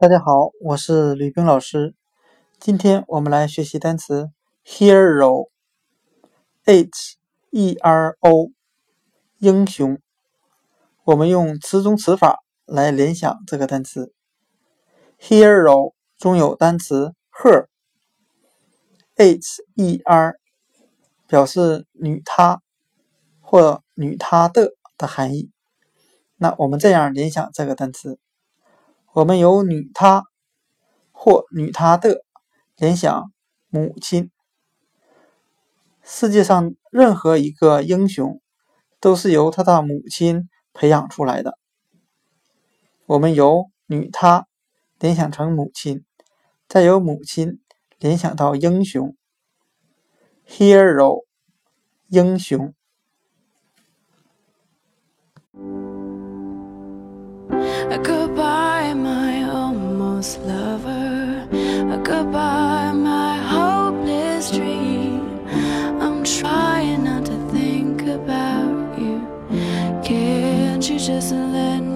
大家好，我是吕冰老师。今天我们来学习单词 hero，h e r o，英雄。我们用词中词法来联想这个单词。hero 中有单词 her，h e r，表示女她或女她的的含义。那我们这样联想这个单词，我们由女她或女她的联想母亲。世界上任何一个英雄都是由他的母亲培养出来的。我们由女她联想成母亲，再由母亲联想到英雄，hero，英雄。Goodbye, my almost lover. Goodbye, my hopeless dream. I'm trying not to think about you. Can't you just let